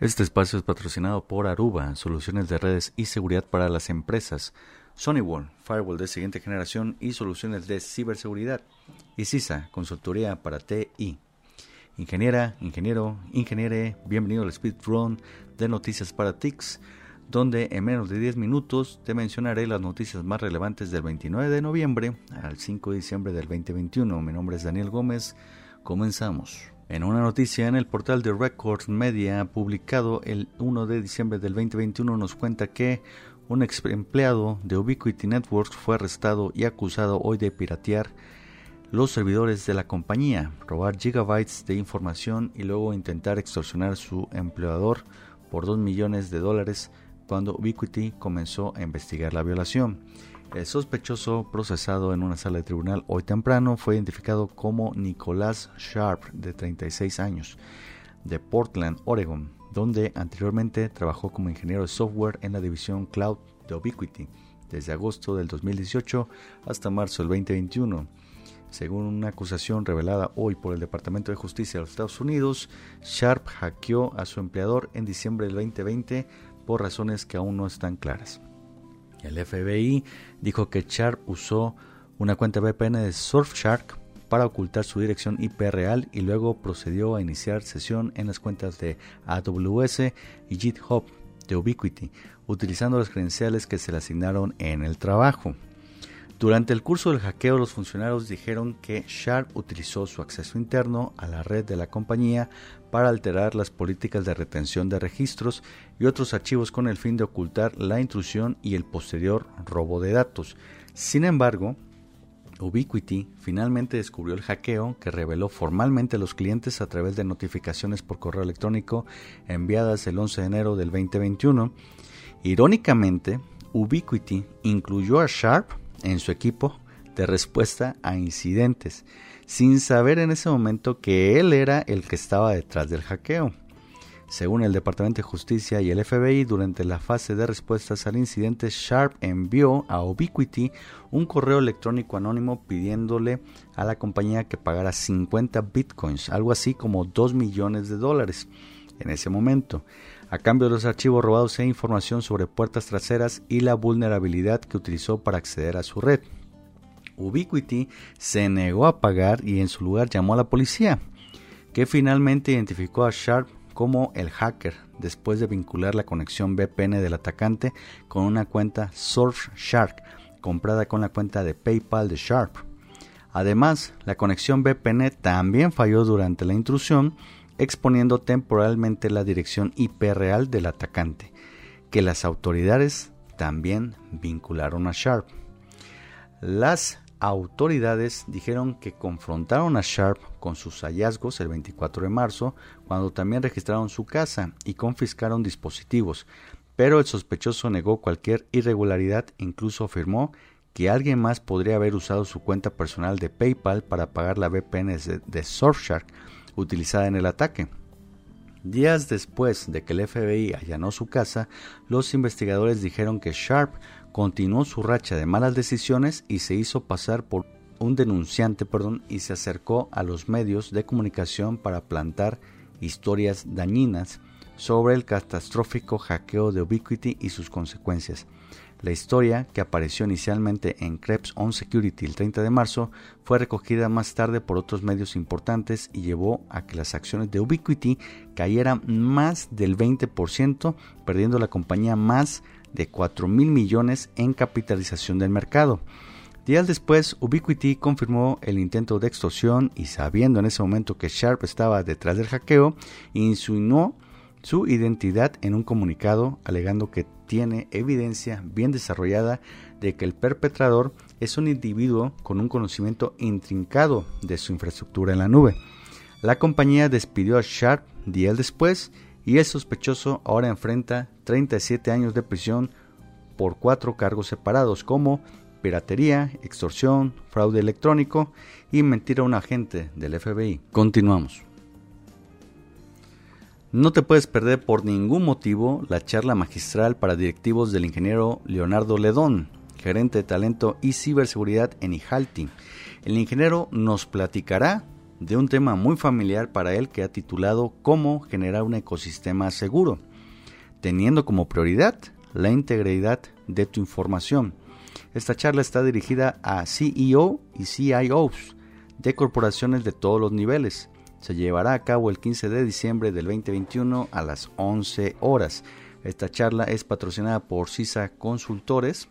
Este espacio es patrocinado por Aruba, soluciones de redes y seguridad para las empresas, Sonywall, firewall de siguiente generación y soluciones de ciberseguridad, y CISA, consultoría para TI. Ingeniera, ingeniero, ingeniere, bienvenido al Speed Run de Noticias para TICS, donde en menos de 10 minutos te mencionaré las noticias más relevantes del 29 de noviembre al 5 de diciembre del 2021. Mi nombre es Daniel Gómez. Comenzamos. En una noticia en el portal de Record Media publicado el 1 de diciembre del 2021 nos cuenta que un ex empleado de Ubiquiti Networks fue arrestado y acusado hoy de piratear los servidores de la compañía, robar gigabytes de información y luego intentar extorsionar a su empleador por 2 millones de dólares cuando Ubiquiti comenzó a investigar la violación. El sospechoso procesado en una sala de tribunal hoy temprano fue identificado como Nicolás Sharp, de 36 años, de Portland, Oregon, donde anteriormente trabajó como ingeniero de software en la división Cloud de Ubiquiti desde agosto del 2018 hasta marzo del 2021. Según una acusación revelada hoy por el Departamento de Justicia de los Estados Unidos, Sharp hackeó a su empleador en diciembre del 2020 por razones que aún no están claras. El FBI dijo que Sharp usó una cuenta VPN de Surfshark para ocultar su dirección IP real y luego procedió a iniciar sesión en las cuentas de AWS y GitHub de Ubiquiti, utilizando las credenciales que se le asignaron en el trabajo. Durante el curso del hackeo, los funcionarios dijeron que Sharp utilizó su acceso interno a la red de la compañía para alterar las políticas de retención de registros y otros archivos con el fin de ocultar la intrusión y el posterior robo de datos. Sin embargo, Ubiquiti finalmente descubrió el hackeo que reveló formalmente a los clientes a través de notificaciones por correo electrónico enviadas el 11 de enero del 2021. Irónicamente, Ubiquiti incluyó a Sharp en su equipo de respuesta a incidentes, sin saber en ese momento que él era el que estaba detrás del hackeo. Según el Departamento de Justicia y el FBI, durante la fase de respuestas al incidente, Sharp envió a Ubiquiti un correo electrónico anónimo pidiéndole a la compañía que pagara 50 bitcoins, algo así como 2 millones de dólares en ese momento a cambio de los archivos robados e información sobre puertas traseras y la vulnerabilidad que utilizó para acceder a su red. Ubiquiti se negó a pagar y en su lugar llamó a la policía, que finalmente identificó a Sharp como el hacker después de vincular la conexión VPN del atacante con una cuenta Surfshark comprada con la cuenta de PayPal de Sharp. Además, la conexión VPN también falló durante la intrusión exponiendo temporalmente la dirección IP real del atacante, que las autoridades también vincularon a Sharp. Las autoridades dijeron que confrontaron a Sharp con sus hallazgos el 24 de marzo, cuando también registraron su casa y confiscaron dispositivos, pero el sospechoso negó cualquier irregularidad, incluso afirmó que alguien más podría haber usado su cuenta personal de PayPal para pagar la VPN de Surfshark utilizada en el ataque. Días después de que el FBI allanó su casa, los investigadores dijeron que Sharp continuó su racha de malas decisiones y se hizo pasar por un denunciante perdón, y se acercó a los medios de comunicación para plantar historias dañinas sobre el catastrófico hackeo de Ubiquiti y sus consecuencias. La historia, que apareció inicialmente en Krebs On Security el 30 de marzo, fue recogida más tarde por otros medios importantes y llevó a que las acciones de Ubiquiti cayeran más del 20%, perdiendo la compañía más de 4 mil millones en capitalización del mercado. Días después, Ubiquiti confirmó el intento de extorsión y sabiendo en ese momento que Sharp estaba detrás del hackeo, insinuó su identidad en un comunicado alegando que tiene evidencia bien desarrollada de que el perpetrador es un individuo con un conocimiento intrincado de su infraestructura en la nube. La compañía despidió a Sharp días después y el sospechoso ahora enfrenta 37 años de prisión por cuatro cargos separados como piratería, extorsión, fraude electrónico y mentir a un agente del FBI. Continuamos. No te puedes perder por ningún motivo la charla magistral para directivos del ingeniero Leonardo Ledón, gerente de talento y ciberseguridad en IJALTI. El ingeniero nos platicará de un tema muy familiar para él que ha titulado Cómo generar un ecosistema seguro, teniendo como prioridad la integridad de tu información. Esta charla está dirigida a CEO y CIOs de corporaciones de todos los niveles. Se llevará a cabo el 15 de diciembre del 2021 a las 11 horas. Esta charla es patrocinada por CISA Consultores.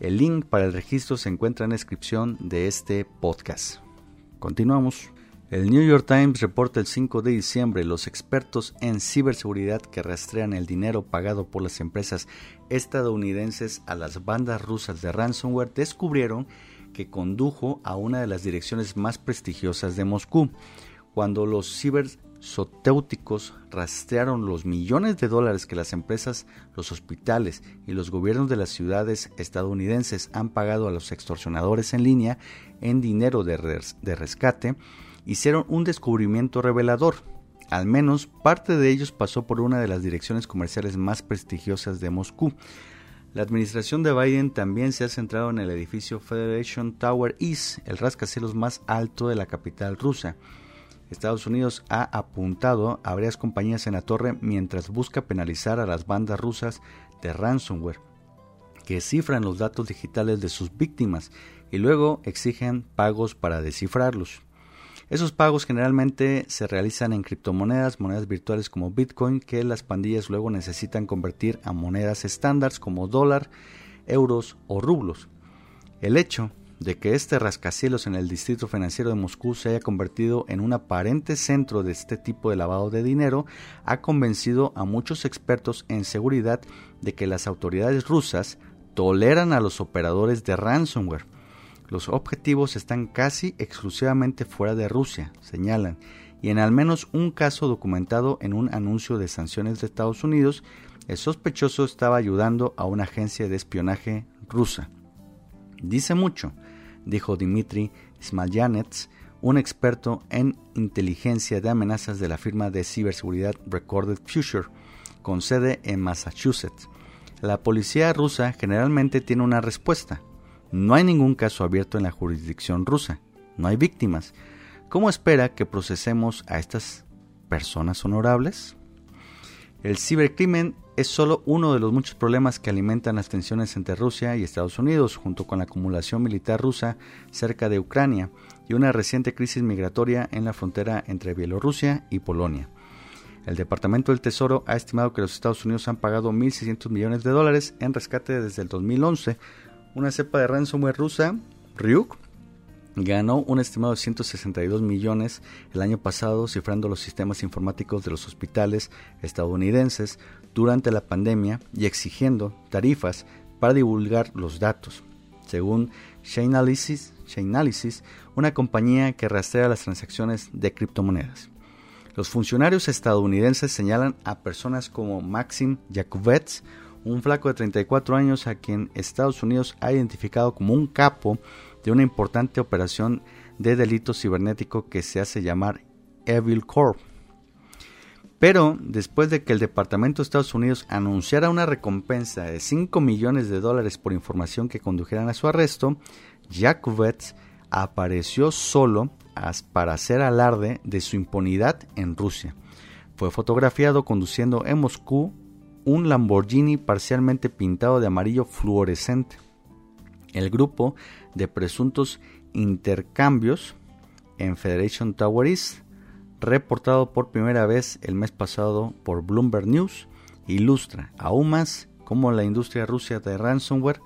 El link para el registro se encuentra en la descripción de este podcast. Continuamos. El New York Times reporta el 5 de diciembre los expertos en ciberseguridad que rastrean el dinero pagado por las empresas estadounidenses a las bandas rusas de ransomware descubrieron que condujo a una de las direcciones más prestigiosas de Moscú. Cuando los cibersotéuticos rastrearon los millones de dólares que las empresas, los hospitales y los gobiernos de las ciudades estadounidenses han pagado a los extorsionadores en línea en dinero de, de rescate, hicieron un descubrimiento revelador. Al menos parte de ellos pasó por una de las direcciones comerciales más prestigiosas de Moscú. La administración de Biden también se ha centrado en el edificio Federation Tower East, el rascacielos más alto de la capital rusa. Estados Unidos ha apuntado a varias compañías en la torre mientras busca penalizar a las bandas rusas de ransomware, que cifran los datos digitales de sus víctimas y luego exigen pagos para descifrarlos. Esos pagos generalmente se realizan en criptomonedas, monedas virtuales como Bitcoin, que las pandillas luego necesitan convertir a monedas estándar como dólar, euros o rublos. El hecho de que este rascacielos en el distrito financiero de Moscú se haya convertido en un aparente centro de este tipo de lavado de dinero ha convencido a muchos expertos en seguridad de que las autoridades rusas toleran a los operadores de ransomware los objetivos están casi exclusivamente fuera de Rusia, señalan, y en al menos un caso documentado en un anuncio de sanciones de Estados Unidos, el sospechoso estaba ayudando a una agencia de espionaje rusa. Dice mucho, dijo Dmitry Smalyanets, un experto en inteligencia de amenazas de la firma de ciberseguridad Recorded Future, con sede en Massachusetts. La policía rusa generalmente tiene una respuesta, no hay ningún caso abierto en la jurisdicción rusa. No hay víctimas. ¿Cómo espera que procesemos a estas personas honorables? El cibercrimen es solo uno de los muchos problemas que alimentan las tensiones entre Rusia y Estados Unidos, junto con la acumulación militar rusa cerca de Ucrania y una reciente crisis migratoria en la frontera entre Bielorrusia y Polonia. El Departamento del Tesoro ha estimado que los Estados Unidos han pagado 1.600 millones de dólares en rescate desde el 2011 una cepa de ransomware rusa, Ryuk, ganó un estimado de 162 millones el año pasado cifrando los sistemas informáticos de los hospitales estadounidenses durante la pandemia y exigiendo tarifas para divulgar los datos. Según Chainalysis, Chainalysis una compañía que rastrea las transacciones de criptomonedas. Los funcionarios estadounidenses señalan a personas como Maxim Yakubets, un flaco de 34 años a quien Estados Unidos ha identificado como un capo de una importante operación de delito cibernético que se hace llamar Evil Corp. Pero después de que el Departamento de Estados Unidos anunciara una recompensa de 5 millones de dólares por información que condujeran a su arresto, Jakubets apareció solo para hacer alarde de su impunidad en Rusia. Fue fotografiado conduciendo en Moscú un Lamborghini parcialmente pintado de amarillo fluorescente. El grupo de presuntos intercambios en Federation Tower East, reportado por primera vez el mes pasado por Bloomberg News, ilustra aún más cómo la industria rusa de ransomware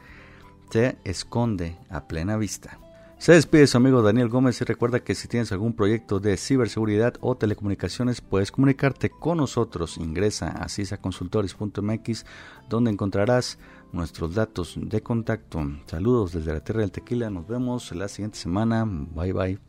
se esconde a plena vista. Se despide su amigo Daniel Gómez y recuerda que si tienes algún proyecto de ciberseguridad o telecomunicaciones puedes comunicarte con nosotros. Ingresa a cisaconsultores.mx donde encontrarás nuestros datos de contacto. Saludos desde la Tierra del Tequila. Nos vemos la siguiente semana. Bye bye.